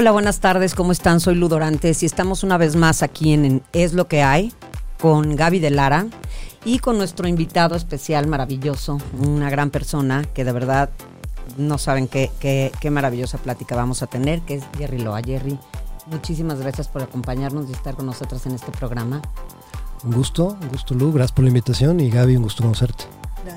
Hola, buenas tardes, ¿cómo están? Soy Lu Dorantes y estamos una vez más aquí en Es lo que hay con Gaby de Lara y con nuestro invitado especial maravilloso, una gran persona que de verdad no saben qué, qué, qué maravillosa plática vamos a tener, que es Jerry Loa. Jerry, muchísimas gracias por acompañarnos y estar con nosotros en este programa. Un gusto, un gusto Lu, gracias por la invitación y Gaby, un gusto conocerte.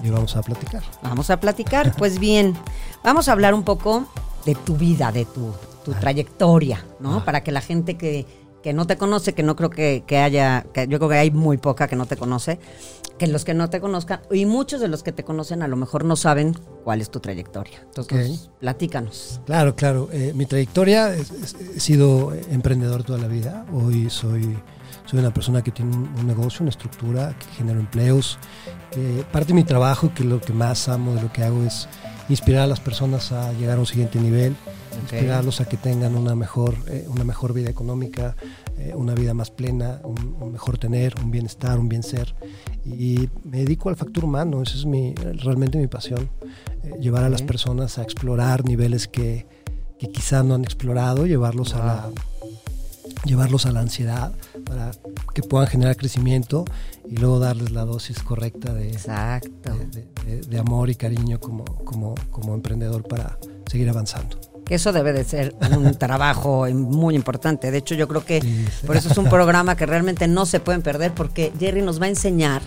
Y vamos a platicar. Vamos a platicar, pues bien, vamos a hablar un poco de tu vida, de tu, tu trayectoria, ¿no? Para que la gente que, que no te conoce, que no creo que, que haya, que yo creo que hay muy poca que no te conoce, que los que no te conozcan, y muchos de los que te conocen a lo mejor no saben cuál es tu trayectoria. Entonces, Ok. platícanos. Claro, claro. eh, mi trayectoria, he sido emprendedor toda la vida. Hoy soy, soy una persona que tiene un, un negocio, una estructura, que genera empleos. Eh, parte de mi trabajo, que lo que más amo de lo que hago es inspirar a las personas a llegar a un siguiente nivel, inspirarlos a que tengan una mejor, eh, una mejor vida económica, eh, una vida más plena, un, un mejor tener, un bienestar, un bien ser. Y me dedico al factor humano, esa es mi, realmente mi pasión, eh, llevar a las personas a explorar niveles que, que quizá no han explorado, llevarlos a la llevarlos a la ansiedad para que puedan generar crecimiento y luego darles la dosis correcta de, Exacto. de, de- de amor y cariño como, como, como emprendedor para seguir avanzando. Que eso debe de ser un trabajo muy importante. De hecho, yo creo que por eso es un programa que realmente no se pueden perder porque Jerry nos va a enseñar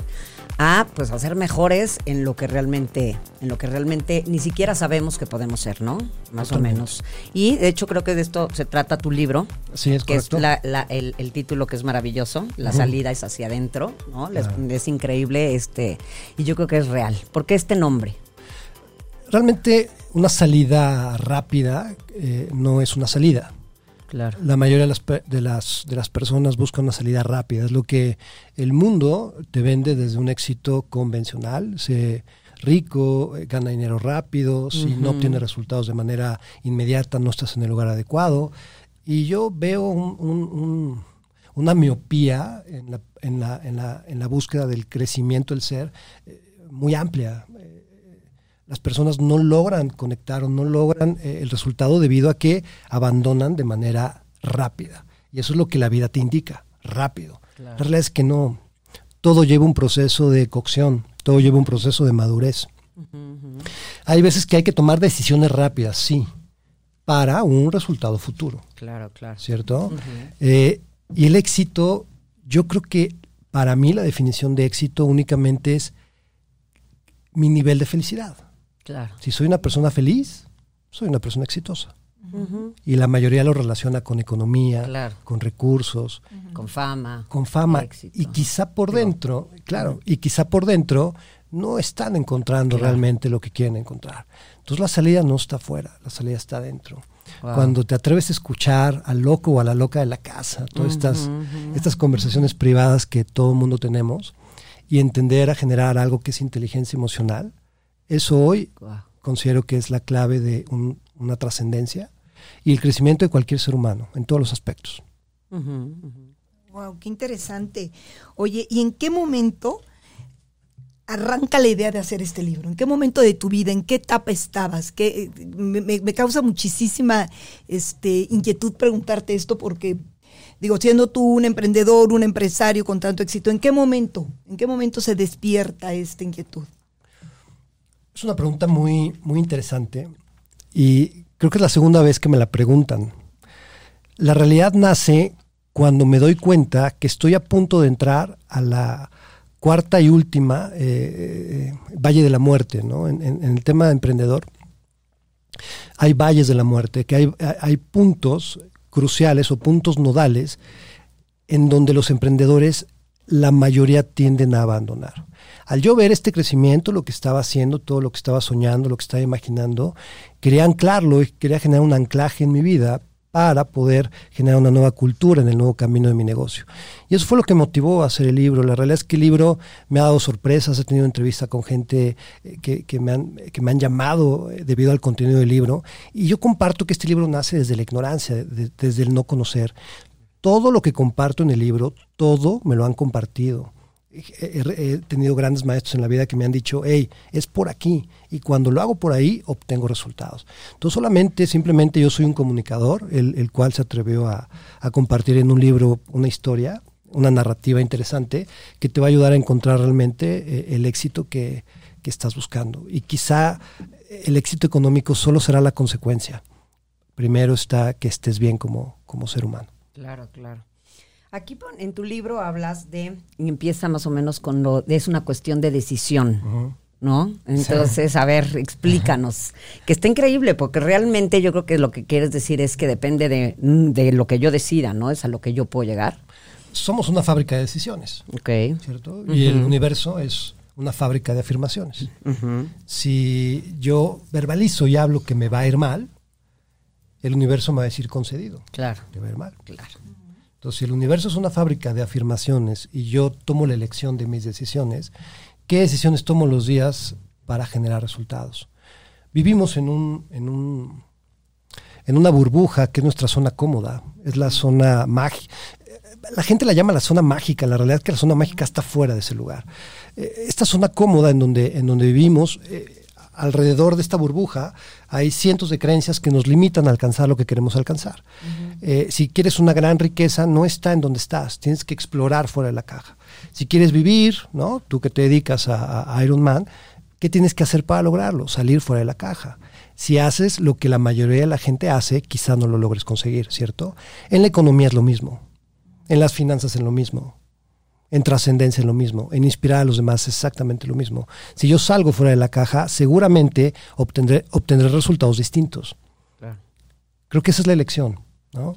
a pues a ser mejores en lo que realmente en lo que realmente ni siquiera sabemos que podemos ser, ¿no? Más o menos. Y de hecho creo que de esto se trata tu libro, Sí, es que correcto. es la- la- el, el título que es maravilloso, la salida es hacia adentro, ¿no? Es-. Es, increíble este y yo creo que es real. ¿Por qué este nombre? Realmente una salida rápida eh, no es una salida. Claro. La mayoría de las, de, las, de las personas buscan una salida rápida. Es lo que el mundo te vende desde un éxito convencional. Se rico, eh, gana dinero rápido, si no Ujú. obtienes resultados de manera inmediata no estás en el lugar adecuado. Y yo veo un- un- un- una miopía en la, en, la, en, la, en la búsqueda del crecimiento del ser eh, muy amplia las personas no logran conectar o no logran eh, el resultado debido a que abandonan de manera rápida. Y eso es lo que la vida te indica, rápido. La realidad es que no. Todo lleva un proceso de cocción, todo lleva un proceso de madurez. Hay veces que hay que tomar decisiones rápidas, sí, para un resultado futuro. Claro, claro. ¿cierto? Eh, y el éxito, yo creo que para mí la definición de éxito únicamente es mi nivel de felicidad. Claro. Si soy una persona feliz, soy una persona exitosa. Ujú. Y la mayoría lo relaciona con economía, Claro. con recursos, Con fama. con fama. Éxito. Y quizá por dentro, claro, y quizá por dentro no están encontrando Claro. realmente lo que quieren encontrar. Entonces la salida no está afuera, la salida está adentro. Wow. Cuando te atreves a escuchar al loco o a la loca de la casa, todas estas, estas conversaciones privadas que todo el mundo tenemos, y entender a generar algo que es inteligencia emocional, eso hoy considero que es la clave de un- una trascendencia y el crecimiento de cualquier ser humano en todos los aspectos. Wow, qué interesante. Oye, ¿y en qué momento arranca la idea de hacer este libro? ¿En qué momento de tu vida? ¿En qué etapa estabas? ¿Qué, me, me- me causa muchísima este, inquietud preguntarte esto porque, digo, siendo tú un emprendedor, un empresario con tanto éxito, ¿en qué momento? ¿En qué momento se despierta esta inquietud? Es una pregunta muy, muy interesante y creo que es la segunda vez que me la preguntan. La realidad nace cuando me doy cuenta que estoy a punto de entrar a la cuarta y última eh, eh, Valle de la Muerte, ¿no? En, en- el tema de emprendedor hay valles de la muerte, que hay- hay puntos cruciales o puntos nodales en donde los emprendedores la mayoría tienden a abandonar. Al yo ver este crecimiento, lo que estaba haciendo, todo lo que estaba soñando, lo que estaba imaginando, quería anclarlo y quería generar un anclaje en mi vida para poder generar una nueva cultura en el nuevo camino de mi negocio. Y eso fue lo que motivó a hacer el libro. La realidad es que el libro me ha dado sorpresas, he tenido entrevistas con gente eh, que, me han, llamado eh, debido al contenido del libro. Y yo comparto que este libro nace desde la ignorancia, desde el no conocer. Todo lo que comparto en el libro, todo me lo han compartido he, tenido grandes maestros en la vida que me han dicho, hey, es por aquí. Y cuando lo hago por ahí, obtengo resultados. Entonces, solamente, simplemente yo soy un comunicador, el, cual se atrevió a, compartir en un libro una historia, una narrativa interesante, que te va a ayudar a encontrar realmente eh, el éxito que, que estás buscando. Y quizá el éxito económico solo será la consecuencia. Primero está que estés bien como, como ser humano. Claro, claro. Aquí en tu libro hablas de, y empieza más o menos con lo, de, es una cuestión de decisión. ¿no? Entonces, a ver, explícanos. Que está increíble, porque realmente yo creo que lo que quieres decir es que depende de, de, lo que yo decida, ¿no? Es a lo que yo puedo llegar. Somos una fábrica de decisiones. Ok. ¿Cierto? Y el universo es una fábrica de afirmaciones. Si yo verbalizo y hablo que me va a ir mal, el universo me va a decir concedido. Claro. Te va a ir mal. Claro. Entonces, si el universo es una fábrica de afirmaciones y yo tomo la elección de mis decisiones, ¿qué decisiones tomo los días para generar resultados? Vivimos en un, en un en una burbuja que es nuestra zona cómoda, es la zona mágica. La gente la llama la zona mágica, la realidad es que la zona mágica está fuera de ese lugar. Eh, esta zona cómoda en donde, en donde vivimos, eh, alrededor de esta burbuja hay cientos de creencias que nos limitan a alcanzar lo que queremos alcanzar. Eh, si quieres una gran riqueza, no está en donde estás, tienes que explorar fuera de la caja. Si quieres vivir, ¿no? tú que te dedicas a, a Iron Man, ¿qué tienes que hacer para lograrlo? Salir fuera de la caja. Si haces lo que la mayoría de la gente hace, quizá no lo logres conseguir, ¿cierto? En la economía es lo mismo, en las finanzas es lo mismo, en trascendencia es lo mismo, en inspirar a los demás es exactamente lo mismo. Si yo salgo fuera de la caja, seguramente obtendré, obtendré resultados distintos. Creo que esa es la elección. ¿no?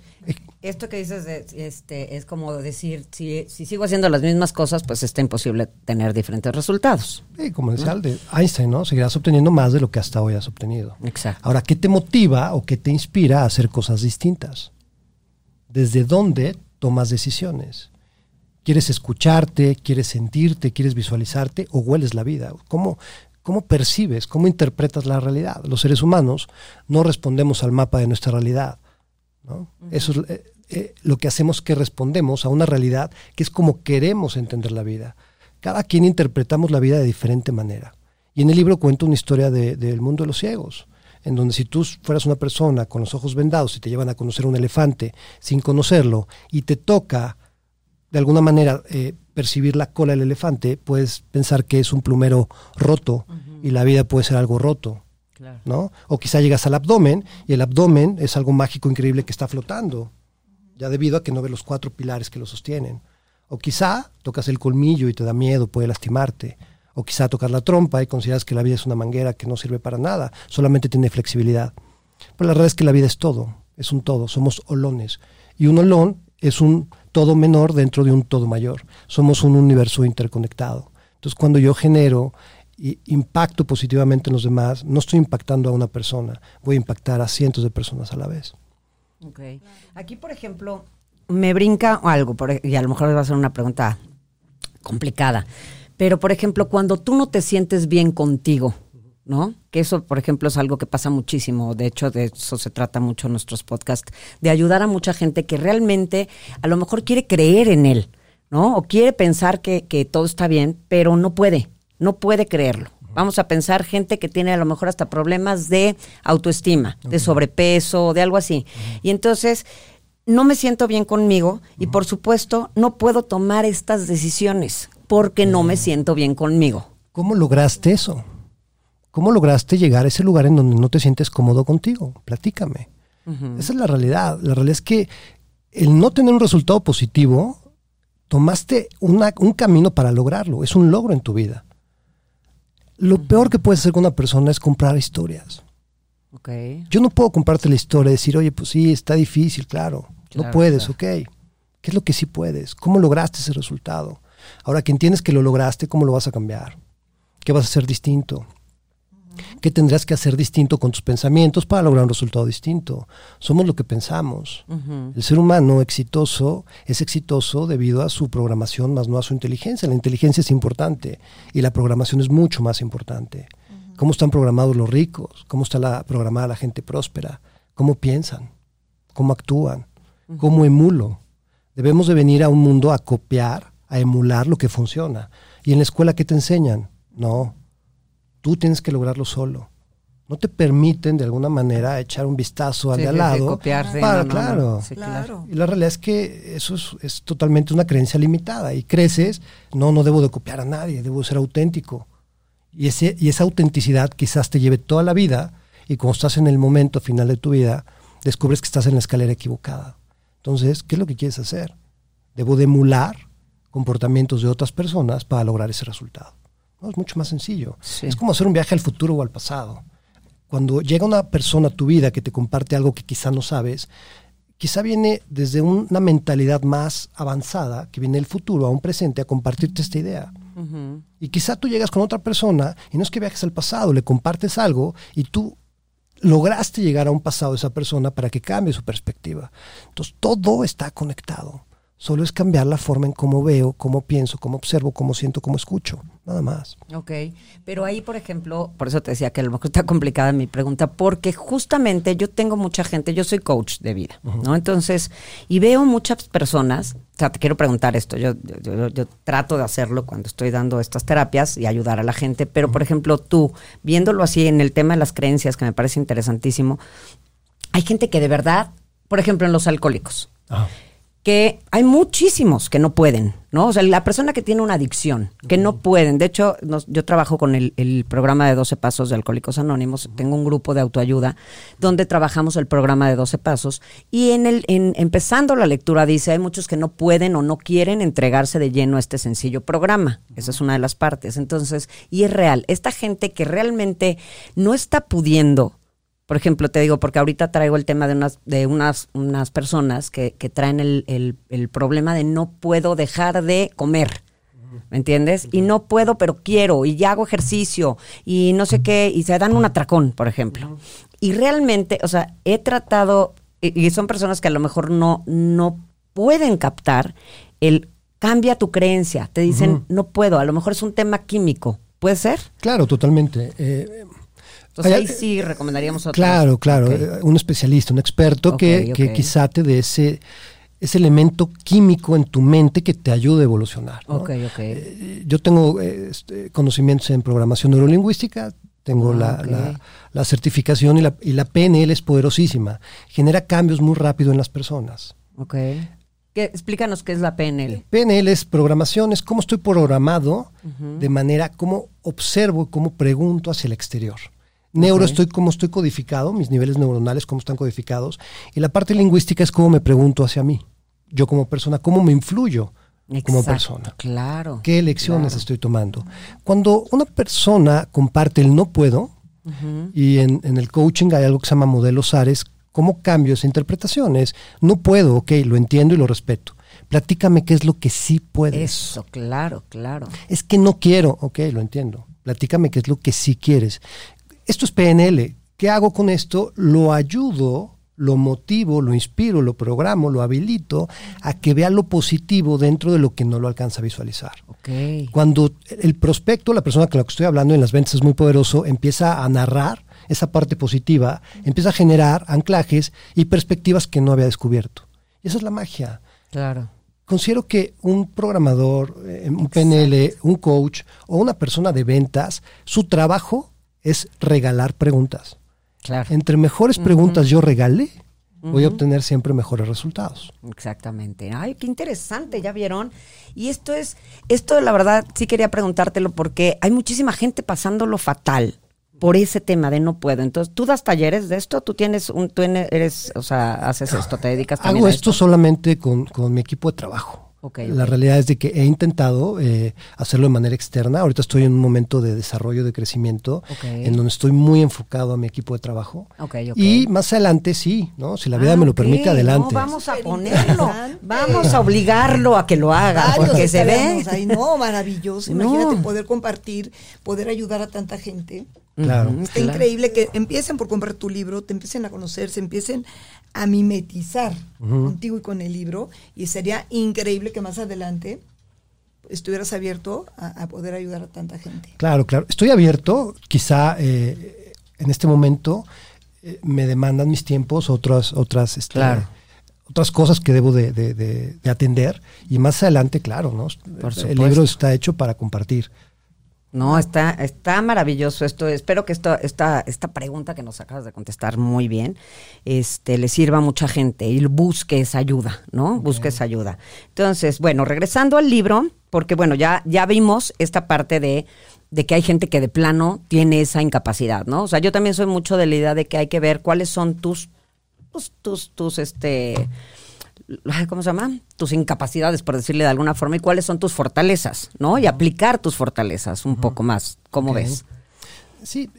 Esto que dices este, es como decir, si, sigo haciendo las mismas cosas, pues está imposible tener diferentes resultados. Sí, como decía de Einstein, ¿no? Seguirás obteniendo más de lo que hasta hoy has obtenido. Exacto. Ahora, ¿qué te motiva o qué te inspira a hacer cosas distintas? ¿Desde dónde tomas decisiones? ¿Quieres escucharte? ¿Quieres sentirte? ¿Quieres visualizarte? ¿O hueles la vida? ¿Cómo, cómo percibes? ¿Cómo interpretas la realidad? Los seres humanos no respondemos al mapa de nuestra realidad. Eso es eh, eh, lo que hacemos que respondemos a una realidad que es como queremos entender la vida. Cada quien interpretamos la vida de diferente manera. Y en el libro cuento una historia del mundo de los ciegos, en donde si tú fueras una persona con los ojos vendados y te llevan a conocer un elefante sin conocerlo y te toca de alguna manera eh, percibir la cola del elefante, puedes pensar que es un plumero roto y la vida puede ser algo roto. ¿no? O quizá llegas al abdomen y el abdomen es algo mágico, increíble que está flotando, ya debido a que no ve los cuatro pilares que lo sostienen. O quizá tocas el colmillo y te da miedo, puede lastimarte. O quizá tocas la trompa y consideras que la vida es una manguera que no sirve para nada, solamente tiene flexibilidad. Pero la verdad es que la vida es todo, es un todo, somos olones. Y un olón es un todo menor dentro de un todo mayor. Somos un universo interconectado. Entonces, cuando yo genero y impacto positivamente en los demás, no estoy impactando a una persona, voy a impactar a cientos de personas a la vez. Okay. Aquí, por ejemplo, me brinca algo, y a lo mejor va a ser una pregunta complicada, pero por ejemplo, cuando tú no te sientes bien contigo, ¿no? Que eso, por ejemplo, es algo que pasa muchísimo. De hecho, de eso se trata mucho en nuestros podcasts, de ayudar a mucha gente que realmente a lo mejor quiere creer en él, ¿no? O quiere pensar que, todo está bien, pero no puede, no puede creerlo. Vamos a pensar gente que tiene a lo mejor hasta problemas de autoestima, de sobrepeso, de algo así. Y entonces no me siento bien conmigo y por supuesto no puedo tomar estas decisiones porque no me siento bien conmigo. ¿Cómo lograste eso? ¿Cómo lograste llegar a ese lugar en donde no te sientes cómodo contigo? Platícame. Esa es la realidad. La realidad es que el no tener un resultado positivo, tomaste un camino para lograrlo. Es un logro en tu vida. Lo peor que puedes hacer con una persona es comprar historias. Yo no puedo comprarte la historia y decir, oye, pues sí, está difícil, claro. no puedes, ok. ¿Qué es lo que sí puedes? ¿Cómo lograste ese resultado? Ahora que entiendes que lo lograste, ¿cómo lo vas a cambiar? ¿Qué vas a hacer distinto? ¿Qué tendrías que hacer distinto con tus pensamientos para lograr un resultado distinto? Somos lo que pensamos. El ser humano exitoso es exitoso debido a su programación, más no a su inteligencia. La inteligencia es importante y la programación es mucho más importante. ¿Cómo están programados los ricos? ¿Cómo está la, programada la gente próspera? ¿Cómo piensan? ¿Cómo actúan? ¿Cómo emulo? Debemos de venir a un mundo a copiar, a emular lo que funciona. ¿Y en la escuela qué te enseñan? No, Tú tienes que lograrlo solo. No te permiten de alguna manera echar un vistazo al de al lado. claro. claro. Y la realidad es que eso es, totalmente una creencia limitada. Y creces, no, no debo de copiar a nadie, debo ser auténtico. Y, ese, y esa autenticidad quizás te lleve toda la vida y cuando estás en el momento final de tu vida, descubres que estás en la escalera equivocada. Entonces, ¿qué es lo que quieres hacer? Debo de emular comportamientos de otras personas para lograr ese resultado es mucho más sencillo. Es como hacer un viaje al futuro o al pasado. Cuando llega una persona a tu vida que te comparte algo que quizá no sabes, quizá viene desde una mentalidad más avanzada, que viene del futuro a un presente a compartirte esta idea. Y quizá tú llegas con otra persona y no es que viajes al pasado, le compartes algo y tú lograste llegar a un pasado de esa persona para que cambie su perspectiva. Entonces todo está conectado. Solo es cambiar la forma en cómo veo, cómo pienso, cómo observo, cómo siento, cómo escucho. Nada más. Ok. Pero ahí, por ejemplo, por eso te decía que a lo mejor está complicada mi pregunta, porque justamente yo tengo mucha gente, yo soy coach de vida, ¿no? Entonces, y veo muchas personas, o sea, te quiero preguntar esto, yo, yo, trato de hacerlo cuando estoy dando estas terapias y ayudar a la gente, pero por ejemplo, tú, viéndolo así en el tema de las creencias, que me parece interesantísimo, hay gente que de verdad, por ejemplo, en los alcohólicos, Ajá que hay muchísimos que no pueden, ¿no? O sea, la persona que tiene una adicción, que no pueden. De hecho, yo trabajo con el, programa de 12 Pasos de Alcohólicos Anónimos. Tengo un grupo de autoayuda donde trabajamos el programa de 12 Pasos. Y en el, en, empezando la lectura dice, hay muchos que no pueden o no quieren entregarse de lleno a este sencillo programa. Esa es una de las partes. Entonces, y es real. Esta gente que realmente no está pudiendo por ejemplo, te digo, porque ahorita traigo el tema de unas, de unas, unas personas que, que traen el, el, el, problema de no puedo dejar de comer. ¿Me entiendes? Y no puedo, pero quiero, y ya hago ejercicio, y no sé qué, y se dan un atracón, por ejemplo. Y realmente, o sea, he tratado, y, son personas que a lo mejor no, no pueden captar el cambia tu creencia. Te dicen, no puedo, a lo mejor es un tema químico. ¿Puede ser? Claro, totalmente. Eh, entonces ahí sí recomendaríamos otro. Claro, claro, eh, un especialista, un experto que, que, quizá te dé ese, ese elemento químico en tu mente que te ayude a evolucionar. Eh, yo tengo este, conocimientos en programación neurolingüística, tengo ah, la, la, certificación y la, y la PNL es poderosísima. Genera cambios muy rápido en las personas. Ok. explícanos qué es la PNL. PNL es programación, es cómo estoy programado de manera, cómo observo, cómo pregunto hacia el exterior. Neuro estoy como estoy codificado, mis niveles neuronales cómo están codificados. Y la parte lingüística es cómo me pregunto hacia mí. Yo como persona, cómo me influyo como persona. Claro. ¿Qué elecciones estoy tomando? Cuando una persona comparte el no puedo, y en, el coaching hay algo que se llama modelos ARES, ¿cómo cambio esa interpretación? Es no puedo, ok, lo entiendo y lo respeto. Platícame qué es lo que sí puedes. Eso, claro, claro. Es que no quiero, ok, lo entiendo. Platícame qué es lo que sí quieres. Esto es PNL. ¿Qué hago con esto? Lo ayudo, lo motivo, lo inspiro, lo programo, lo habilito a que vea lo positivo dentro de lo que no lo alcanza a visualizar. Cuando el prospecto, la persona con la que estoy hablando en las ventas es muy poderoso, empieza a narrar esa parte positiva, empieza a generar anclajes y perspectivas que no había descubierto. Y esa es la magia. Claro. Considero que un programador, eh, un PNL, un coach o una persona de ventas, su trabajo es regalar preguntas. Claro. Entre mejores preguntas yo regale, voy a obtener siempre mejores resultados. Exactamente. Ay, qué interesante, ya vieron. Y esto es, esto la verdad sí quería preguntártelo porque hay muchísima gente pasándolo fatal por ese tema de no puedo. Entonces, ¿tú das talleres de esto? ¿Tú tienes un, tú eres, o sea, haces esto, te dedicas también Hago esto, solamente con, con mi equipo de trabajo. La realidad es de que he intentado eh, hacerlo de manera externa. Ahorita estoy en un momento de desarrollo, de crecimiento, en donde estoy muy enfocado a mi equipo de trabajo. Y más adelante sí, ¿no? Si la vida Ah, me lo permite, adelante. No, vamos a ponerlo. Vamos a obligarlo a que lo haga, Varios porque se ve. ahí, no, maravilloso. No. Imagínate poder compartir, poder ayudar a tanta gente. Claro. Está claro. increíble que empiecen por comprar tu libro, te empiecen a conocer, se empiecen a mimetizar contigo y con el libro. Y sería increíble que más adelante estuvieras abierto a, a poder ayudar a tanta gente. Claro, claro. Estoy abierto. Quizá eh, en este momento eh, me demandan mis tiempos otras, otras, este, Claro. otras cosas que debo de, de- de- de atender. Y más adelante, claro, ¿no? Por El libro está hecho para compartir. No, está, está maravilloso esto. Espero que esto, esta, esta pregunta que nos acabas de contestar muy bien, este, le sirva a mucha gente y busque esa ayuda, ¿no? Busque esa ayuda. Entonces, bueno, regresando al libro, porque bueno, ya, ya vimos esta parte de, de que hay gente que de plano tiene esa incapacidad, ¿no? O sea, yo también soy mucho de la idea de que hay que ver cuáles son tus, tus, tus, tus, este, ¿cómo se llama? Tus incapacidades, por decirle de alguna forma, y cuáles son tus fortalezas, ¿no? Y aplicar tus fortalezas un poco más. ¿Cómo ves? Sí,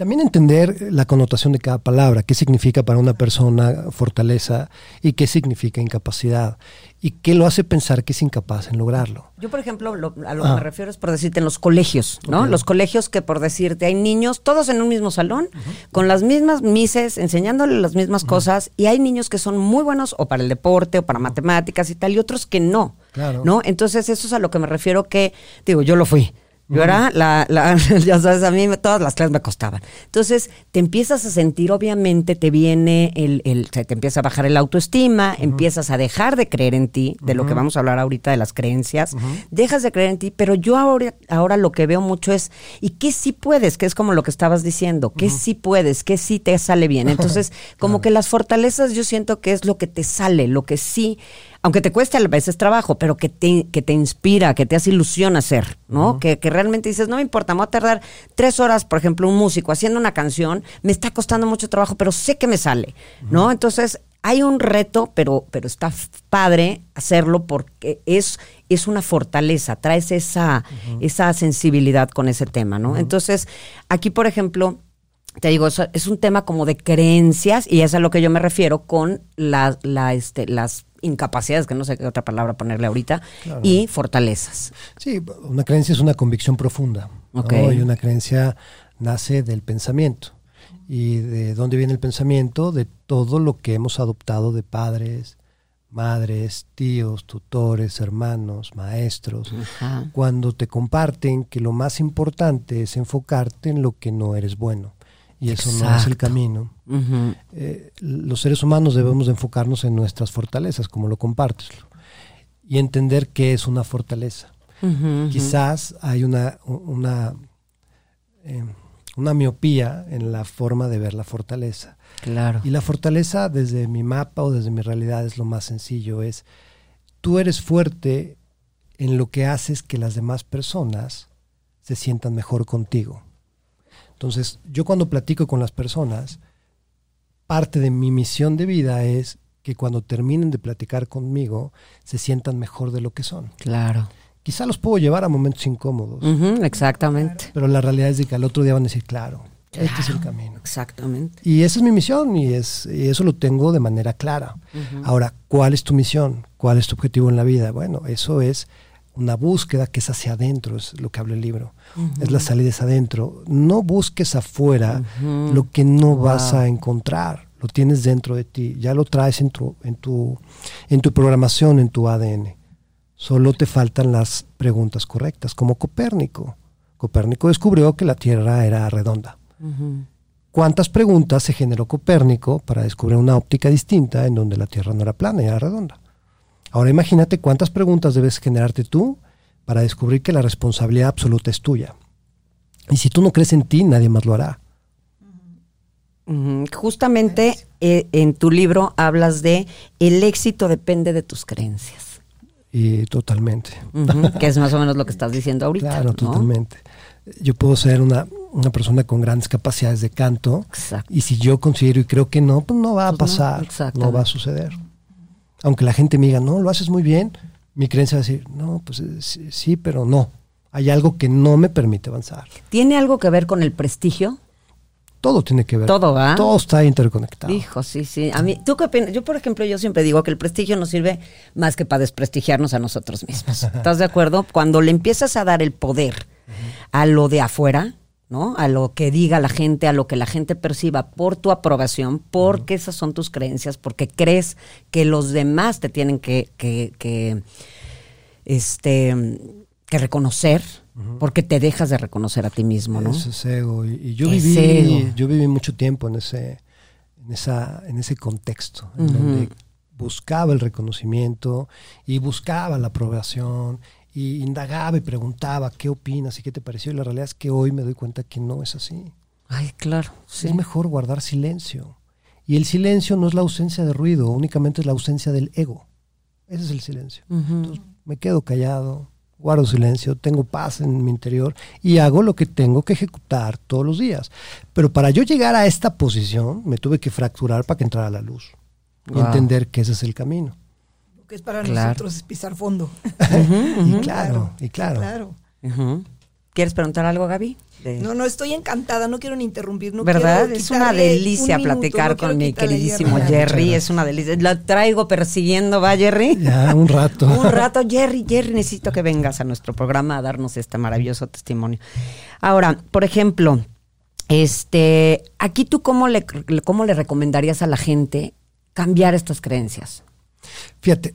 también entender la connotación de cada palabra, qué significa para una persona fortaleza y qué significa incapacidad y qué lo hace pensar que es incapaz en lograrlo. Yo, por ejemplo, lo- a lo Ah. que me refiero es por decirte en los colegios, ¿no? Los colegios que por decirte hay niños, todos en un mismo salón, con las mismas mises, enseñándole las mismas cosas, y hay niños que son muy buenos o para el deporte o para matemáticas y tal, y otros que no, Claro. ¿no? Entonces eso es a lo que me refiero que, digo, yo lo fui. Yo era la, la- ya sabes, a mí todas las clases me costaban. Entonces, te empiezas a sentir, obviamente, te viene el, el se te empieza a bajar el autoestima, empiezas a dejar de creer en ti, de lo que vamos a hablar ahorita de las creencias, dejas de creer en ti, pero yo ahora, ahora lo que veo mucho es, ¿y qué sí puedes? Que es como lo que estabas diciendo, ¿qué sí puedes? ¿Qué sí te sale bien? Entonces, como que las fortalezas yo siento que es lo que te sale, lo que sí aunque te cueste a veces trabajo, pero que te, que te inspira, que te hace ilusión hacer, ¿no? que, que realmente dices, no me importa, me voy a tardar tres horas, por ejemplo, un músico haciendo una canción, me está costando mucho trabajo, pero sé que me sale, ¿no? Entonces, hay un reto, pero, pero está padre hacerlo porque es, es una fortaleza, traes esa, esa sensibilidad con ese tema, ¿no? Entonces, aquí, por ejemplo, te digo, eso es un tema como de creencias y es a lo que yo me refiero con la, la, este, las incapacidades, que no sé qué otra palabra ponerle ahorita, y fortalezas. Sí, una creencia es una convicción profunda. ¿no? Ok. Y una creencia nace del pensamiento. ¿Y de dónde viene el pensamiento? De todo lo que hemos adoptado de padres, madres, tíos, tutores, hermanos, maestros. Ajá. Cuando te comparten que lo más importante es enfocarte en lo que no eres bueno. Y eso no es el camino. Eh, los seres humanos debemos de enfocarnos en nuestras fortalezas, como lo compartes. Y entender qué es una fortaleza. Quizás hay una, una, eh, una miopía en la forma de ver la fortaleza. Claro. Y la fortaleza desde mi mapa o desde mi realidad es lo más sencillo, es tú eres fuerte en lo que haces que las demás personas se sientan mejor contigo. Entonces, yo cuando platico con las personas, parte de mi misión de vida es que cuando terminen de platicar conmigo, se sientan mejor de lo que son. Claro. Quizá los puedo llevar a momentos incómodos, exactamente. pero la realidad es de que al otro día van a decir, claro, este es el camino. Exactamente. Y esa es mi misión y, es, y eso lo tengo de manera clara. Ahora, ¿cuál es tu misión? ¿Cuál es tu objetivo en la vida? Bueno, eso es una búsqueda que es hacia adentro, es lo que habla el libro. Es la salida es adentro. No busques afuera lo que no vas a encontrar. Lo tienes dentro de ti. Ya lo traes en tu, en tu, en tu programación, en tu ADN. Solo te faltan las preguntas correctas, como Copérnico. Copérnico descubrió que la Tierra era redonda. ¿Cuántas preguntas se generó Copérnico para descubrir una óptica distinta en donde la Tierra no era plana y era redonda? Ahora imagínate cuántas preguntas debes generarte tú para descubrir que la responsabilidad absoluta es tuya. Y si tú no crees en ti, nadie más lo hará. Justamente eh, en tu libro hablas de el éxito depende de tus creencias. Y totalmente. Que es más o menos lo que estás diciendo ahorita. Claro, ¿no? totalmente. Yo puedo ser una, una persona con grandes capacidades de canto Exacto. y si yo considero y creo que no, pues no va a Pues no, pasar, no, exactamente. va a suceder. Aunque la gente me diga, no, lo haces muy bien, mi creencia va a decir, no, pues eh, sí, pero no. Hay algo que no me permite avanzar. ¿Tiene algo que ver con el prestigio? Todo tiene que ver. Todo, ¿va? Todo está interconectado. Hijo, sí, sí. A mí, ¿tú qué opinas? Yo, por ejemplo, yo siempre digo que el prestigio no sirve más que para desprestigiarnos a nosotros mismos. ¿Estás de acuerdo? Cuando le empiezas a dar el poder a lo de afuera, ¿no? A lo que diga la gente, a lo que la gente perciba por tu aprobación, porque esas son tus creencias, porque crees que los demás te tienen que, que, que este, que reconocer, porque te dejas de reconocer a ti mismo, ¿no? Eso es ego. Y, y yo Es viví, ego. yo viví mucho tiempo en ese, en esa, en ese contexto, en donde buscaba el reconocimiento y buscaba la aprobación y indagaba y preguntaba qué opinas y qué te pareció. Y la realidad es que hoy me doy cuenta que no es así. Ay, claro. Sí. Es mejor guardar silencio. Y el silencio no es la ausencia de ruido, únicamente es la ausencia del ego. Ese es el silencio. Entonces me quedo callado, guardo silencio, tengo paz en mi interior y hago lo que tengo que ejecutar todos los días. Pero para yo llegar a esta posición me tuve que fracturar para que entrara la luz y entender que ese es el camino. Que es para Claro. nosotros es pisar fondo. y claro, y claro. Claro. ¿Quieres preguntar algo, Gaby? De- No, no, estoy encantada, no quiero ni interrumpir. No ¿Verdad? quiero Es una delicia un minuto, platicar no con mi queridísimo. Jerry. Es una delicia. Lo traigo persiguiendo, ¿va, Jerry? Ya, un rato. Un rato, Jerry, Jerry, necesito que vengas a nuestro programa a darnos este maravilloso testimonio. Ahora, por ejemplo, este, aquí tú cómo le, cómo le recomendarías a la gente cambiar estas creencias, Fíjate,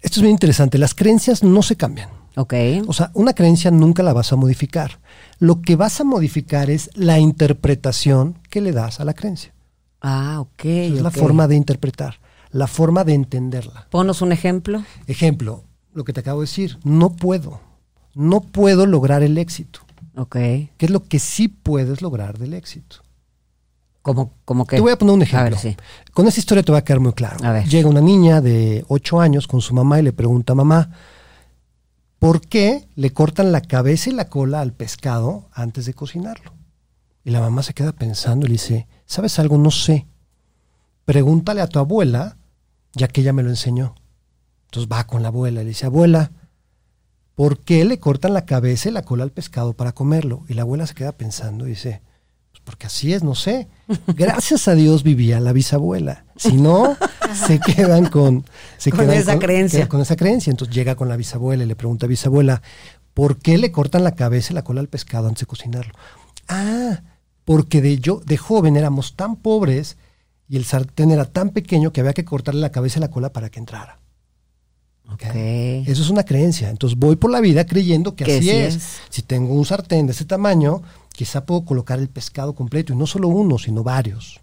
esto es bien interesante. Las creencias no se cambian. ¿ok? O sea, una creencia nunca la vas a modificar. Lo que vas a modificar es la interpretación que le das a la creencia. Ah, ok. es la forma de interpretar, la forma de entenderla. Ponos un ejemplo. Ejemplo, lo que te acabo de decir, no puedo, no puedo lograr el éxito. Ok. ¿Qué es lo que sí puedes lograr del éxito? Como, como que. Te voy a poner un ejemplo. A ver, sí. Con esta historia te va a quedar muy claro. A ver. Llega una niña de 8 años con su mamá y le pregunta, mamá, ¿por qué le cortan la cabeza y la cola al pescado antes de cocinarlo? Y la mamá se queda pensando y le dice, ¿sabes algo? No sé. Pregúntale a tu abuela, ya que ella me lo enseñó. Entonces va con la abuela y le dice, abuela, ¿por qué le cortan la cabeza y la cola al pescado para comerlo? Y la abuela se queda pensando y dice, porque así es, no sé. Gracias a Dios vivía la bisabuela. Si no, se quedan con, se Con quedan esa creencia. quedan Con esa creencia. Entonces llega con la bisabuela y le pregunta a bisabuela, ¿por qué le cortan la cabeza y la cola al pescado antes de cocinarlo? Ah, porque de yo, de joven éramos tan pobres y el sartén era tan pequeño que había que cortarle la cabeza y la cola para que entrara. Ok. Eso es una creencia. Entonces voy por la vida creyendo que, Que así sí es. es. Si tengo un sartén de ese tamaño, quizá puedo colocar el pescado completo y no solo uno, sino varios.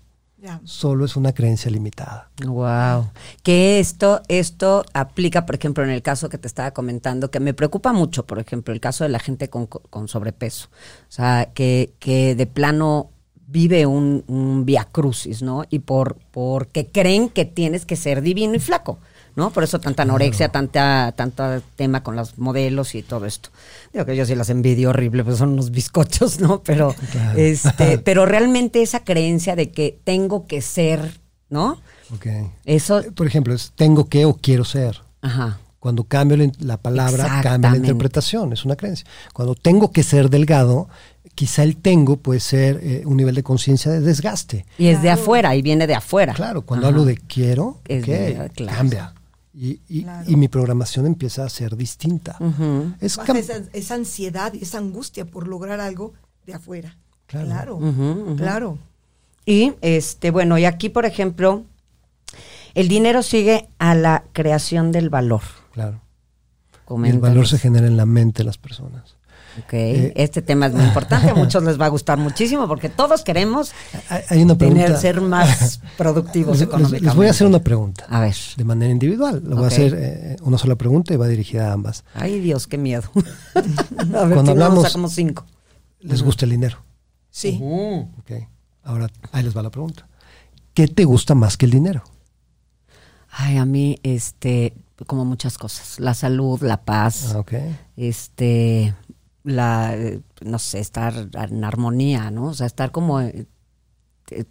Solo es una creencia limitada. Wow. Que esto, esto aplica, por ejemplo, en el caso que te estaba comentando, que me preocupa mucho, por ejemplo, el caso de la gente con, con sobrepeso. O sea, que, que de plano vive un, un via crucis, ¿no? Y por porque creen que tienes que ser divino y flaco, ¿no? Por eso tanta anorexia, tanta, tanta tema con los modelos y todo esto. Digo que yo sí las envidio horrible, pues son unos bizcochos, ¿no? Pero, Claro. este, pero realmente esa creencia de que tengo que ser, ¿no? Ok. Eso, Por ejemplo, es tengo que o quiero ser. ajá. Cuando cambio la, la palabra, cambia la interpretación. Es una creencia. Cuando tengo que ser delgado, quizá el tengo puede ser eh, un nivel de conciencia de desgaste. Y es de afuera y viene de afuera. Claro, cuando Ajá. hablo de quiero, Es de- claro. cambia. Y, y- Claro. y mi programación empieza a ser distinta. Es esa, esa ansiedad y esa angustia por lograr algo de afuera. Claro. Claro. Claro. Y este, bueno, y aquí, por ejemplo, el dinero sigue a la creación del valor. claro. Y el valor se genera en la mente de las personas. Ok, Eh, este tema es muy importante, a muchos les va a gustar muchísimo porque todos queremos Hay, una pregunta. tener, ser más productivos económicamente. les voy a hacer una pregunta. A ver. De manera individual. Le voy a hacer eh, una sola pregunta y va dirigida a ambas. Ay, Dios, qué miedo. a ver, Cuando si no, hablamos- sacamos cinco. ¿Les gusta el dinero? Sí. Ujú. Ok. Ahora, ahí les va la pregunta. ¿Qué te gusta más que el dinero? Ay, a mí, este, como muchas cosas. La salud, la paz. Ah, ok. este la eh, no sé estar en armonía no o sea estar como eh,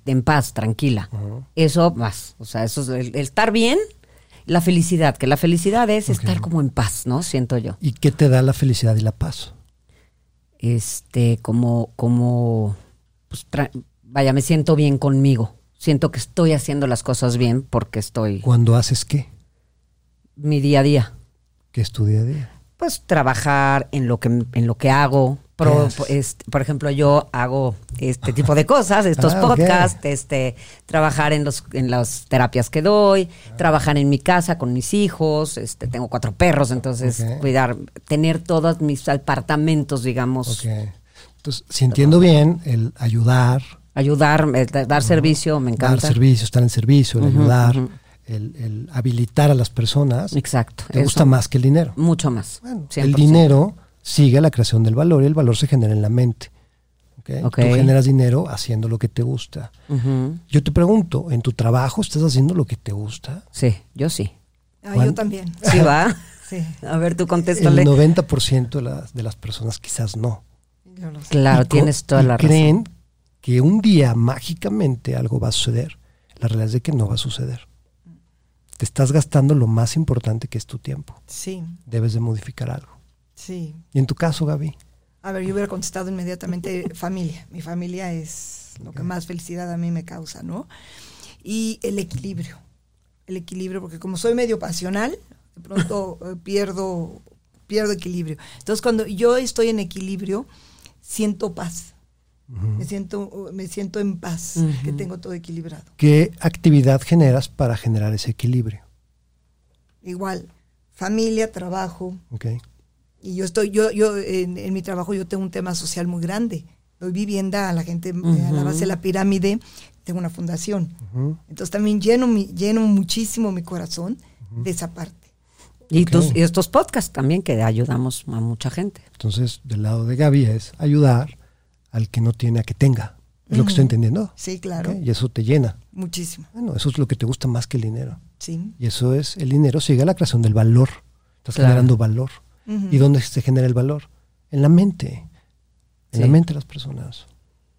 en paz tranquila eso más o sea eso es el, el estar bien la felicidad, que la felicidad es estar como en paz, ¿no? Siento yo. ¿Y qué te da la felicidad y la paz? Este, como, como, pues, vaya, me siento bien conmigo. Siento que estoy haciendo las cosas bien porque estoy Cuando haces qué? mi día a día. ¿Qué es tu día a día? Pues trabajar en lo que, en lo que hago. Pro- este, por ejemplo, yo hago este tipo de cosas, estos Ah, podcasts, este, trabajar en los, en las terapias que doy, trabajar en mi casa con mis hijos, este, tengo cuatro perros, entonces cuidar, tener todos mis apartamentos, digamos, Ok. Entonces, si entiendo bien, el ayudar, ayudar, eh, da- dar servicio, me dar encanta. servicio, estar en servicio, el ayudar. El, el habilitar a las personas, Exacto. te eso, gusta más que el dinero. Mucho más. Bueno, 100%. el dinero sigue la creación del valor y el valor se genera en la mente. ¿ok? Ok. Tú generas dinero haciendo lo que te gusta. Yo te pregunto, ¿en tu trabajo estás haciendo lo que te gusta? Sí, yo sí. Ah, yo también. Sí, va. Sí, A ver, tú El contéstale. 90% de las, de las personas quizás no. yo lo sé. Claro, tienes toda y la razón. creen que un día mágicamente algo va a suceder. La realidad es de que no va a suceder. Te estás gastando lo más importante que es tu tiempo. Sí, Debes de modificar algo. sí. Y en tu caso, Gaby, A ver, yo hubiera contestado inmediatamente familia. Mi familia es lo que más felicidad a mí me causa, ¿no? Y el equilibrio. El equilibrio, porque como soy medio pasional, de pronto eh, pierdo, pierdo equilibrio. Entonces, cuando yo estoy en equilibrio, siento paz. Me siento, me siento en paz, que tengo todo equilibrado. ¿qué actividad generas para generar ese equilibrio? Igual, familia, trabajo, ¿Ok? Y yo estoy, yo, yo en, en mi trabajo yo tengo un tema social muy grande. Doy vivienda a la gente eh, a la base de la pirámide. Tengo una fundación. Entonces también lleno, mi, lleno muchísimo mi corazón de esa parte. Y, Ok. tus, y estos podcasts también que ayudamos a mucha gente. Entonces, del lado de Gaby es ayudar al que no tiene a que tenga. Es lo que estoy entendiendo. Sí, claro. Y eso te llena. Muchísimo. Bueno, eso es lo que te gusta más que el dinero. Sí. Y eso es, el dinero sigue a la creación del valor. Estás Claro. generando valor. ¿Y dónde se genera el valor? En la mente. En la mente de las personas.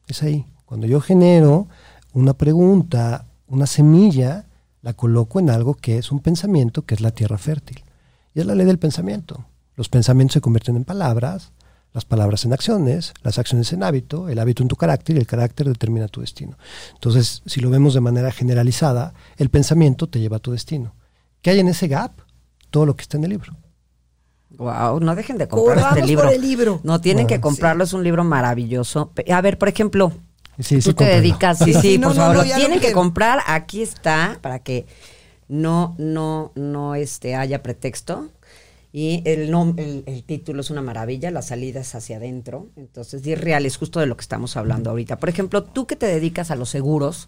Es ahí. Cuando yo genero una pregunta, una semilla, la coloco en algo que es un pensamiento, que es la tierra fértil. Y es la ley del pensamiento. Los pensamientos se convierten en palabras, las palabras en acciones, las acciones en hábito, el hábito en tu carácter y el carácter determina tu destino. Entonces, si lo vemos de manera generalizada, el pensamiento te lleva a tu destino. ¿Qué hay en ese gap? Todo lo que está en el libro. Wow, no dejen de comprar Corramos este libro. por el libro. No tienen Ah, que comprarlo, es un libro maravilloso. A ver, por ejemplo, Sí, tú te dedicas, sí, Sí, sí, sí, no, por no, favor, no, lo tienen que comprar. Aquí está para que no, no, no, este, haya pretexto. Y el, nom- el, el título es una maravilla, las salidas hacia adentro. Entonces, y es real, es justo de lo que estamos hablando ahorita. Por ejemplo, tú que te dedicas a los seguros,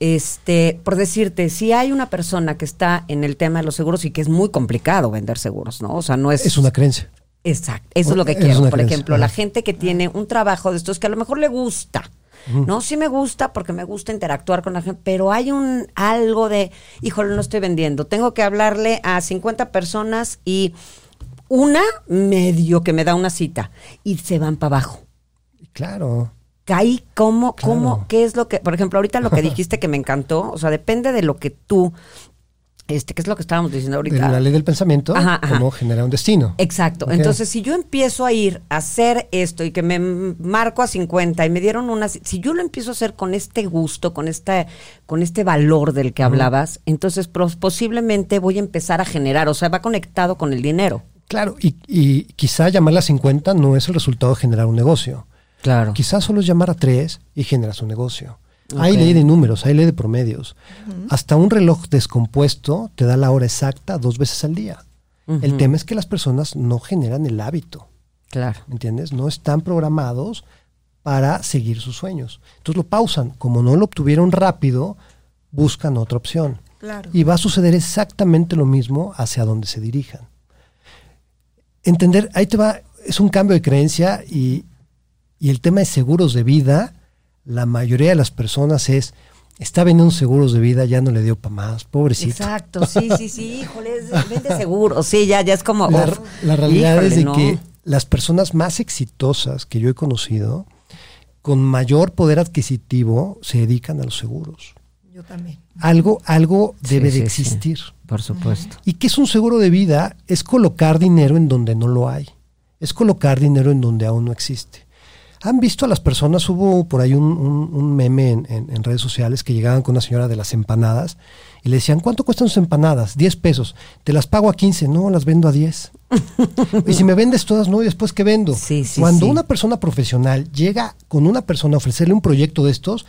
este, por decirte, si hay una persona que está en el tema de los seguros y que es muy complicado vender seguros, ¿no? O sea, no es. Es una creencia. Exacto, eso es lo que quiero. Por creencia, ejemplo, la gente que tiene un trabajo de estos que a lo mejor le gusta, ¿no? Sí me gusta porque me gusta interactuar con la gente, pero hay un algo de, híjole, no estoy vendiendo, tengo que hablarle a 50 personas y una medio que me da una cita y se van para abajo. Claro. Caí, ¿cómo, Claro. cómo, qué es lo que, por ejemplo, ahorita lo que dijiste que me encantó, o sea, depende de lo que tú, este, ¿qué es lo que estábamos diciendo ahorita? la ley del pensamiento, Ajá, ajá. cómo genera un destino. Exacto. Entonces, si yo empiezo a ir a hacer esto y que me marco a 50 y me dieron una, si yo lo empiezo a hacer con este gusto, con este, con este valor del que hablabas, entonces posiblemente voy a empezar a generar, o sea, va conectado con el dinero. Claro, y, y quizá llamarla 50 no es el resultado de generar un negocio. Claro. Quizás solo es llamar a tres y generas un negocio. Hay ley de números, hay ley de promedios. Hasta un reloj descompuesto te da la hora exacta dos veces al día. El tema es que las personas no generan el hábito, Claro. ¿me entiendes? No están programados para seguir sus sueños. Entonces lo pausan. Como no lo obtuvieron rápido, buscan otra opción. Claro. Y va a suceder exactamente lo mismo hacia donde se dirijan. Entender, ahí te va, es un cambio de creencia y, y el tema de seguros de vida, la mayoría de las personas es, está vendiendo seguros de vida, ya no le dio para más, pobrecito. Exacto, sí, sí, sí, híjole, vende seguro. Sí, ya, ya es como. La, la realidad híjole, es de no. que las personas más exitosas que yo he conocido, con mayor poder adquisitivo, se dedican a los seguros. Yo también. Algo, algo debe sí, de sí. existir. Por supuesto. ¿Y qué es un seguro de vida? Es colocar dinero en donde no lo hay. Es colocar dinero en donde aún no existe. ¿Han visto a las personas? Hubo por ahí un, un- un meme en, en- en redes sociales que llegaban con una señora de las empanadas y le decían, ¿cuánto cuestan sus empanadas? 10 pesos. Te las pago a 15. No, las vendo a 10. y si me vendes todas, no, y después ¿qué vendo? Sí, sí, Cuando sí. una persona profesional llega con una persona a ofrecerle un proyecto de estos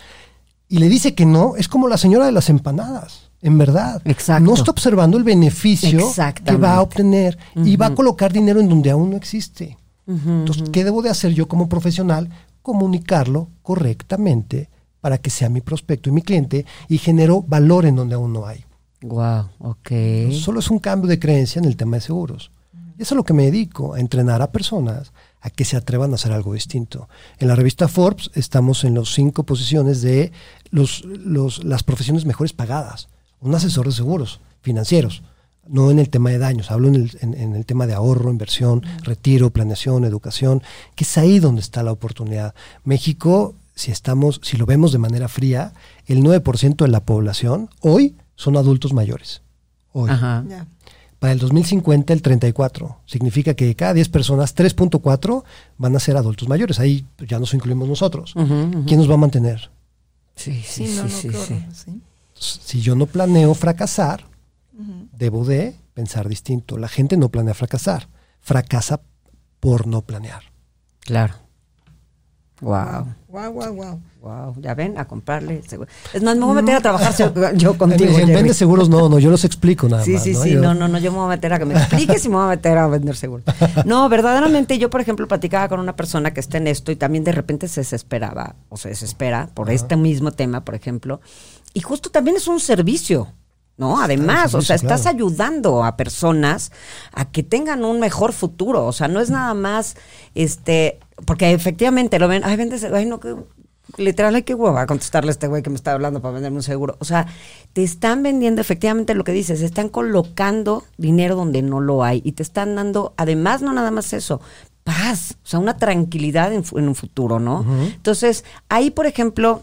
y le dice que no, es como la señora de las empanadas. En verdad. Exacto. No está observando el beneficio que va a obtener y va a colocar dinero en donde aún no existe. Entonces, ¿qué debo de hacer yo como profesional? Comunicarlo correctamente para que sea mi prospecto y mi cliente y genero valor en donde aún no hay. Wow, ok. Solo es un cambio de creencia en el tema de seguros. Y eso es lo que me dedico, a entrenar a personas a que se atrevan a hacer algo distinto. En la revista Forbes estamos en las cinco posiciones de los, los- las profesiones mejores pagadas. Un asesor de seguros financieros, no en el tema de daños, hablo en el, en- en el tema de ahorro, inversión, retiro, planeación, educación, que es ahí donde está la oportunidad. México, si estamos, si lo vemos de manera fría, el 9% de la población hoy son adultos mayores. Hoy. Ajá. Ya. Para el 2050 el 34. Significa que de cada 10 personas, 3.4 van a ser adultos mayores. Ahí ya nos incluimos nosotros. Ujú, ujú. ¿Quién nos va a mantener? Sí, sí, Sí, sí, no, no, sí, sí. Si yo no planeo fracasar, debo de pensar distinto. La gente no planea fracasar. Fracasa por no planear. Claro. Wow. Guau, guau, guau. Wow, ya ven, a comprarle seguro. Es más, me voy a meter a trabajar yo contigo. en, en Jerry. vende seguros no, no, yo los explico nada Sí, más. sí, ¿no? sí, Yo- no, no, no, yo me voy a meter a que me expliques y me voy a meter a vender seguro. No, verdaderamente yo, por ejemplo, platicaba con una persona que está en esto y también de repente se desesperaba o se desespera por este mismo tema, por ejemplo, y justo también es un servicio. ¿No? Además, o sea, estás claro. ayudando a personas a que tengan un mejor futuro. O sea, no es nada más, este, porque efectivamente lo ven, ay, vende, ese- ay, no, que literal, ay, qué hueva contestarle a este güey que me está hablando para venderme un seguro. O sea, te están vendiendo efectivamente lo que dices, están colocando dinero donde no lo hay y te están dando, además, no nada más eso, paz, o sea, una tranquilidad en, en un futuro, ¿no? Entonces, ahí, por ejemplo,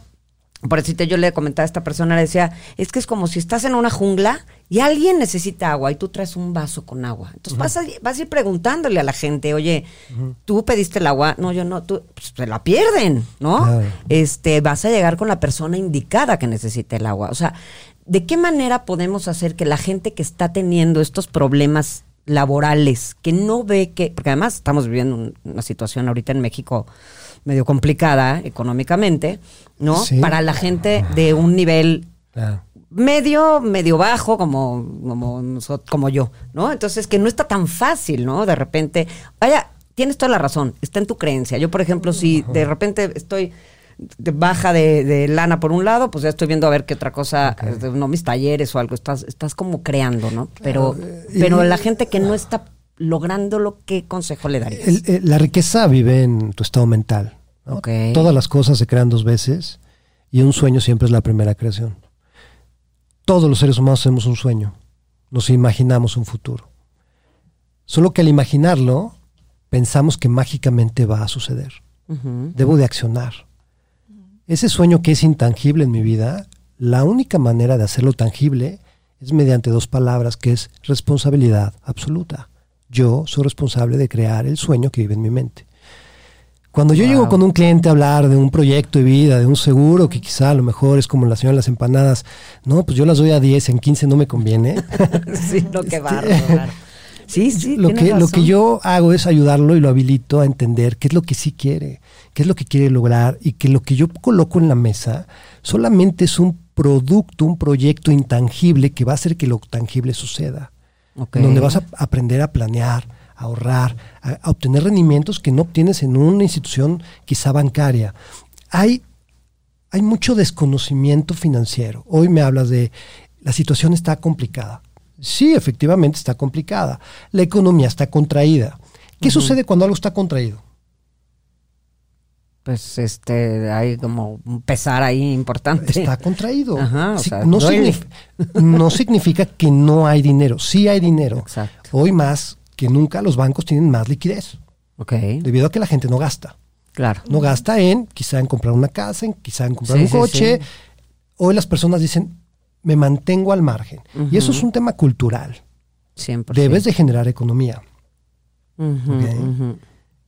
por decirte, yo le comentaba a esta persona, le decía, es que es como si estás en una jungla y alguien necesita agua y tú traes un vaso con agua. Entonces vas, a, vas a ir preguntándole a la gente, oye, tú pediste el agua, no, yo no, tú, pues, se la pierden, ¿no? Este, vas a llegar con la persona indicada que necesite el agua. O sea, ¿de qué manera podemos hacer que la gente que está teniendo estos problemas laborales, que no ve que, porque además estamos viviendo un- una situación ahorita en México medio complicada económicamente, ¿no? Sí. Para la gente de un nivel Claro. medio, medio bajo como, como, como yo, ¿no? Entonces, que no está tan fácil, ¿no? De repente, vaya, tienes toda la razón, está en tu creencia. Yo, por ejemplo, si de repente estoy de baja de, de lana por un lado, pues ya estoy viendo a ver qué otra cosa, eh, no mis talleres o algo, estás, estás como creando, ¿no? Pero, y- pero la gente que no está lográndolo, ¿qué consejo le darías? El- el- la riqueza vive en tu estado mental. ¿no? Ok. Todas las cosas se crean dos veces y un sueño siempre es la primera creación. Todos los seres humanos tenemos un sueño. Nos imaginamos un futuro. Solo que al imaginarlo, pensamos que mágicamente va a suceder. Debo de accionar. Ese sueño que es intangible en mi vida, la única manera de hacerlo tangible es mediante dos palabras que es responsabilidad absoluta. Yo soy responsable de crear el sueño que vive en mi mente. Cuando yo Wow. llego con un cliente a hablar de un proyecto de vida, de un seguro, que quizá a lo mejor es como la señora de las empanadas, no, pues yo las doy a 10, en 15 no me conviene. sí, no, qué bárbaro, claro. Sí, sí, lo, que, lo que yo hago es ayudarlo y lo habilito a entender qué es lo que sí quiere, qué es lo que quiere lograr y que lo que yo coloco en la mesa solamente es un producto, un proyecto intangible que va a hacer que lo tangible suceda. Donde vas a aprender a planear, a ahorrar, a, a obtener rendimientos que no obtienes en una institución quizá bancaria. Hay, hay mucho desconocimiento financiero. Hoy me hablas de la situación está complicada. Sí, efectivamente está complicada. La economía está contraída. ¿Qué sucede cuando algo está contraído? Pues este, hay como un pesar ahí importante. Está contraído. Ajá, Sí, sea, no, duele. signif- no significa que no hay dinero. Sí hay dinero. Exacto. Hoy más que nunca los bancos tienen más liquidez Ok, debido a que la gente no gasta. claro. No gasta en, quizá en comprar una casa, en quizá en comprar Sí, un sí, coche. Hoy las personas dicen, me mantengo al margen. Y eso es un tema cultural. Siempre. Debes de generar economía.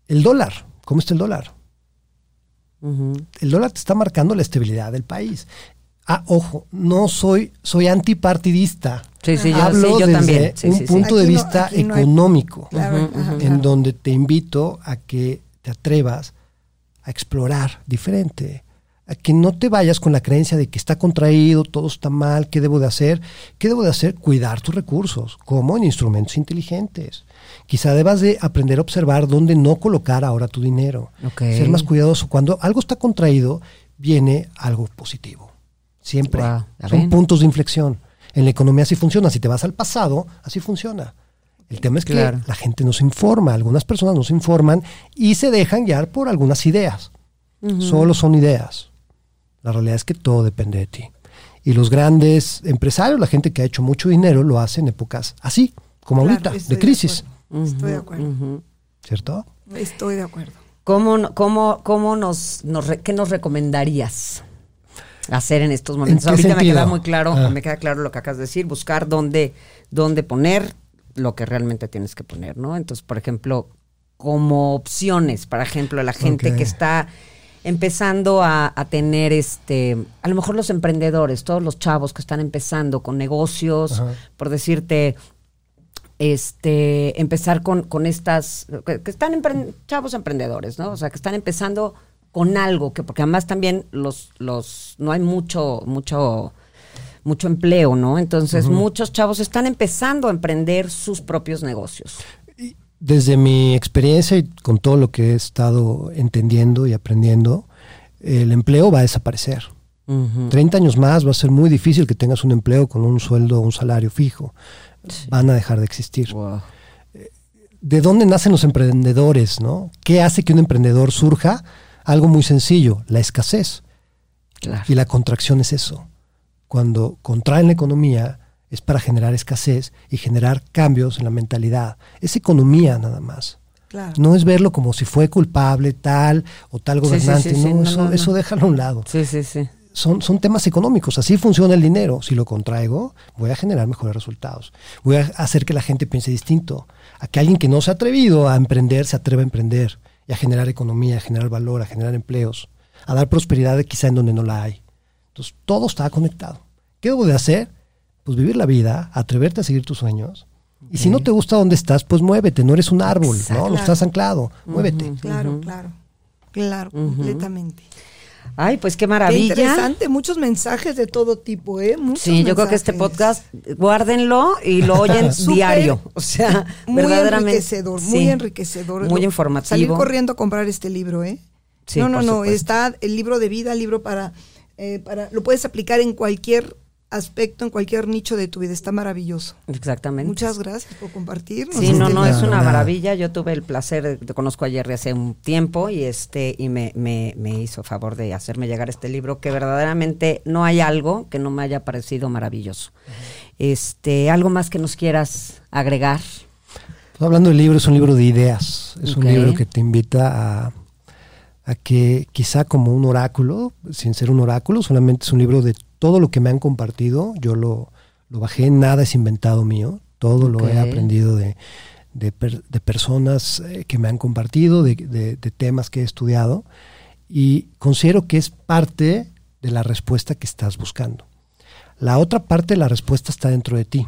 El dólar, ¿cómo está el dólar? El dólar te está marcando la estabilidad del país. Ah, ojo, no soy, soy antipartidista. Sí, sí, yo, Hablo yo desde también. Sí, un sí, sí. punto de no- vista hay- económico, en claro. donde te invito a que te atrevas a explorar diferente, a que no te vayas con la creencia de que está contraído, todo está mal, ¿qué debo de hacer? ¿Qué debo de hacer? Cuidar tus recursos, como en instrumentos inteligentes. Quizá debas de aprender a observar dónde no colocar ahora tu dinero. Ok. Ser más cuidadoso. Cuando algo está contraído, viene algo positivo. Siempre. Guau, ¿ya Son puntos de inflexión. En la economía así funciona. Si te vas al pasado, así funciona. El tema es que Claro. la gente no se informa, algunas personas no se informan y se dejan guiar por algunas ideas. Solo son ideas. La realidad es que todo depende de ti. Y los grandes empresarios, la gente que ha hecho mucho dinero, lo hace en épocas así, como Claro, ahorita, de Estoy de acuerdo. ¿Cierto? Estoy de acuerdo. ¿Cómo, cómo, cómo nos, nos re- qué nos recomendarías hacer en estos momentos? qué Ahorita me sentido? queda muy claro, Ah. me queda claro lo que acabas de decir, buscar dónde, dónde poner lo que realmente tienes que poner, ¿no? Entonces, por ejemplo, como opciones, por ejemplo, la gente que está empezando a, a tener este, a lo mejor los emprendedores, todos los chavos que están empezando con negocios, Ajá. por decirte, este empezar con, con estas que, que están empre- chavos emprendedores, ¿no? O sea, que están empezando con algo que porque además también los los no hay mucho mucho mucho empleo, ¿no? Entonces, muchos chavos están empezando a emprender sus propios negocios. Desde mi experiencia y con todo lo que he estado entendiendo y aprendiendo, el empleo va a desaparecer. 30 años más va a ser muy difícil que tengas un empleo con un sueldo un salario fijo. Van a dejar de existir. ¿De dónde nacen los emprendedores? ¿no? ¿Qué hace que un emprendedor surja? Algo muy sencillo, la escasez. Claro. Y la contracción es eso. Cuando contraen la economía es para generar escasez y generar cambios en la mentalidad. Es economía nada más. Claro. No es verlo como si fue culpable tal o tal sí, gobernante. sí, sí. no, No, eso, no, no. eso déjalo a un lado. Sí, sí, sí. Son, son temas económicos. Así funciona el dinero. Si lo contraigo, voy a generar mejores resultados. Voy a hacer que la gente piense distinto. A que alguien que no se ha atrevido a emprender se atreva a emprender y a generar economía, a generar valor, a generar empleos, a dar prosperidad quizá en donde no la hay. Entonces, todo está conectado. ¿Qué debo de hacer? Pues vivir la vida, atreverte a seguir tus sueños. Y si no te gusta donde estás, pues muévete. No eres un árbol, Exacto. ¿no? No estás anclado. Muévete. Claro, claro. Claro, completamente. Ay, pues qué Qué maravilla. interesante, muchos mensajes de todo tipo, ¿eh? Muchos Sí, yo creo que este podcast, guárdenlo y lo oyen diario. O sea, muy verdaderamente. enriquecedor, muy enriquecedor. Muy Lo- informativo. Salir corriendo a comprar este libro, ¿eh? Sí, no, no, por no, supuesto. está el libro de vida, el libro para, eh, para, lo puedes aplicar en cualquier aspecto, en cualquier nicho de tu vida, está maravilloso. Exactamente. Muchas gracias por compartirnos. Sí, no, no, es una maravilla. Yo tuve el placer, te conozco a Jerry hace un tiempo y este y me, me, me hizo favor de hacerme llegar este libro que verdaderamente no hay algo que no me haya parecido maravilloso. Este, algo más que nos quieras agregar. Pues hablando del libro, es un libro de ideas. Es un libro que te invita a, a que quizá como un oráculo, sin ser un oráculo, solamente es un libro de todo lo que me han compartido. Yo lo, lo bajé, nada es inventado mío. Todo lo he aprendido de, de, per- de personas eh, que me han compartido, de, de- de temas que he estudiado. Y considero que es parte de la respuesta que estás buscando. La otra parte de la respuesta está dentro de ti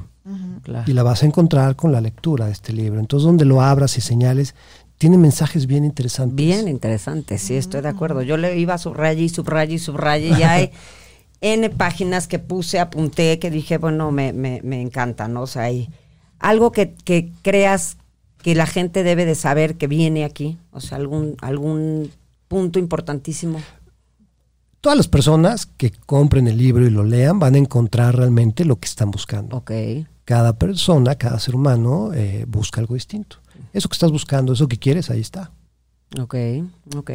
Claro. y la vas a encontrar con la lectura de este libro. Entonces, donde lo abras y señales, tiene mensajes bien interesantes. Bien interesante, sí, estoy de acuerdo. Yo le iba a subrayar y subrayar y subrayar y hay N páginas que puse, apunté, que dije, bueno, me, me, me encanta, ¿no? O sea, hay algo que, que creas que la gente debe de saber que viene aquí, o sea, algún, algún punto importantísimo. Todas las personas que compren el libro y lo lean van a encontrar realmente lo que están buscando. Ok, Cada persona, cada ser humano eh, busca algo distinto. Eso que estás buscando, eso que quieres, ahí está. ok, ok.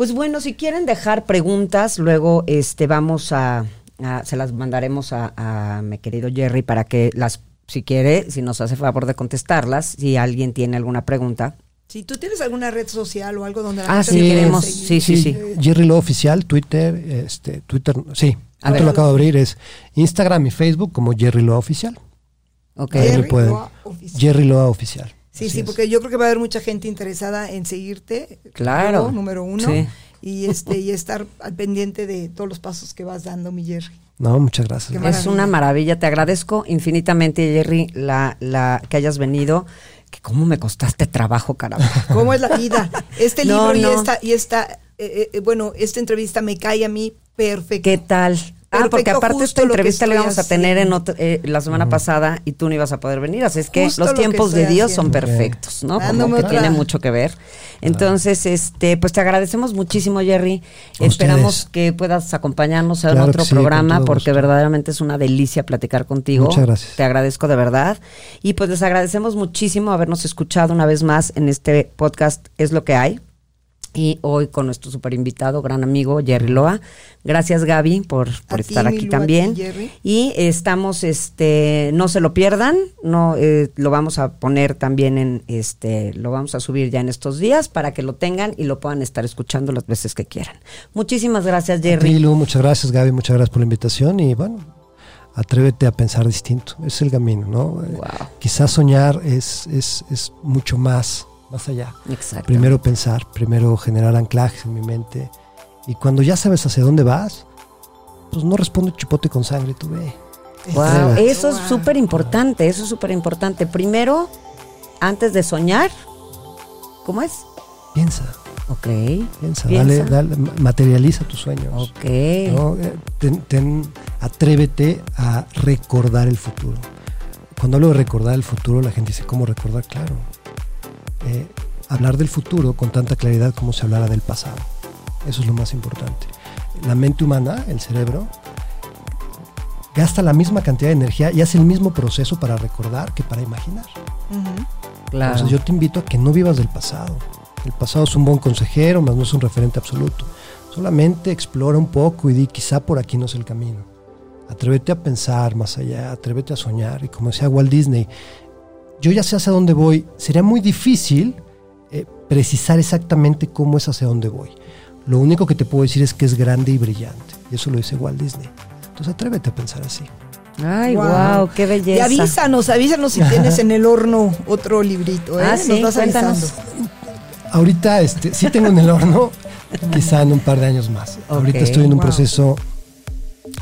Pues bueno, si quieren dejar preguntas, luego este vamos a, a- se las mandaremos a, a mi querido Jerry para que las, si quiere, si nos hace favor de contestarlas, si alguien tiene alguna pregunta. Si tú tienes alguna red social o algo donde la Ah, gente sí, queremos, sí, sí, sí. eh, Jerry Lo Oficial, Twitter, este, Twitter, sí, A te lo acabo de abrir, es Instagram y Facebook como Jerry Loa Oficial. Ok. Ahí me Jerry Loa Oficial. Jerry Loa Oficial. Sí, Así sí, es. porque yo creo que va a haber mucha gente interesada en seguirte. Claro. número uno. Sí. Y este y estar al pendiente de todos los pasos que vas dando, mi Jerry. No, muchas gracias. Es una maravilla. Te agradezco infinitamente, Jerry, la, la que hayas venido. Que cómo me costaste trabajo, caramba. ¿Cómo es la vida? Este No, libro y esta, y esta eh, eh, bueno, esta entrevista me cae a mí perfecto. ¿Qué tal? Ah, porque aparte esta entrevista la íbamos a tener en otro- eh, la semana pasada y tú no ibas a poder venir. Así es que Justo los lo que tiempos de Dios son perfectos, ¿no? Como que tiene mucho que ver. Entonces, este, pues te agradecemos muchísimo, Jerry. Esperamos que puedas acompañarnos en Claro otro sí, programa porque verdaderamente es una delicia platicar contigo. Muchas gracias. Te agradezco de verdad. Y pues les agradecemos muchísimo habernos escuchado una vez más en este podcast Es lo que hay. Y hoy con nuestro super invitado, gran amigo Jerry Loa. Gracias Gaby por, por A ti, estar aquí Milu, a ti, también. Y estamos, este, no se lo pierdan, no, eh, lo vamos a poner también en, este, lo vamos a subir ya en estos días para que lo tengan y lo puedan estar escuchando las veces que quieran. Muchísimas gracias Jerry. Muchas gracias Gaby, muchas gracias por la invitación y bueno, atrévete a pensar distinto, es el camino, ¿no? Eh. Quizás soñar es, es, es mucho más, más allá. Exacto. Primero pensar, primero generar anclajes en mi mente y cuando ya sabes hacia dónde vas, pues no responde chipote con sangre, tú ve. Wow, eso es Wow. súper importante, eso es súper importante. Primero, antes de soñar, ¿cómo es? Piensa, Ok, piensa, Piensa. Dale, dale, ma- materializa tus sueños. ok. ¿no? Eh, ten- ten- atrévete a recordar el futuro. Cuando hablo de recordar el futuro, la gente dice, ¿cómo recordar? Claro. Eh, hablar del futuro con tanta claridad como se hablara del pasado. Eso es lo más importante. La mente humana, el cerebro, gasta la misma cantidad de energía y hace el mismo proceso para recordar que para imaginar. Ujú. Claro. Entonces yo te invito a que no vivas del pasado. El pasado es un buen consejero, mas no es un referente absoluto. Solamente explora un poco y di quizá por aquí no es el camino. Atrévete a pensar más allá, atrévete a soñar. Y como decía Walt Disney, yo ya sé hacia dónde voy. Sería muy difícil eh, precisar exactamente cómo es hacia dónde voy. Lo único que te puedo decir es que es grande y brillante. Y eso lo dice Walt Disney. Entonces atrévete a pensar así. Ay, wow, Guau. qué Y belleza. avísanos, avísanos si tienes en el horno otro librito, ¿eh? Ah, sí, Nos vas cuéntanos. avisando. Ahorita este, sí tengo en el horno, quizá en un par de años más. Ahorita estoy en un wow. proceso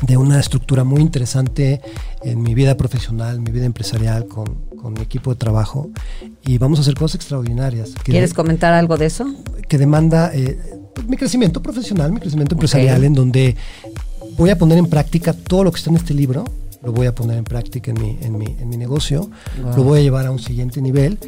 de una estructura muy interesante en mi vida profesional, mi vida empresarial, con, con mi equipo de trabajo. Y vamos a hacer cosas extraordinarias. Que, ¿Quieres comentar algo de eso? que demanda eh, mi crecimiento profesional, mi crecimiento empresarial, en donde voy a poner en práctica todo lo que está en este libro, lo voy a poner en práctica en mi, en mi, en mi negocio, Wow. lo voy a llevar a un siguiente nivel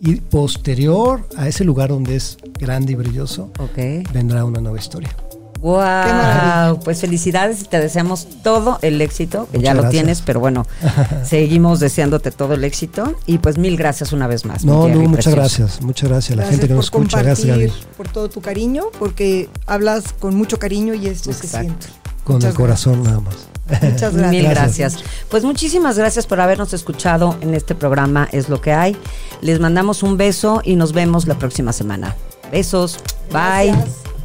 y posterior a ese lugar donde es grande y brilloso, Ok. vendrá una nueva historia. Maravilla. Wow, pues felicidades y te deseamos todo el éxito, que ya lo gracias. tienes, pero bueno, seguimos deseándote todo el éxito y pues mil gracias una vez más. No, Lu, muchas precioso. gracias, muchas gracias a la Gracias gente que nos escucha, gracias Gaby, por todo tu cariño, porque hablas con mucho cariño y esto se Exacto. siente. con Muchas el corazón nada más. Muchas gracias. Mil Gracias. gracias. Pues muchísimas gracias por habernos escuchado en este programa Es lo que hay. Les mandamos un beso y nos vemos la próxima semana. Besos. Bye. Gracias.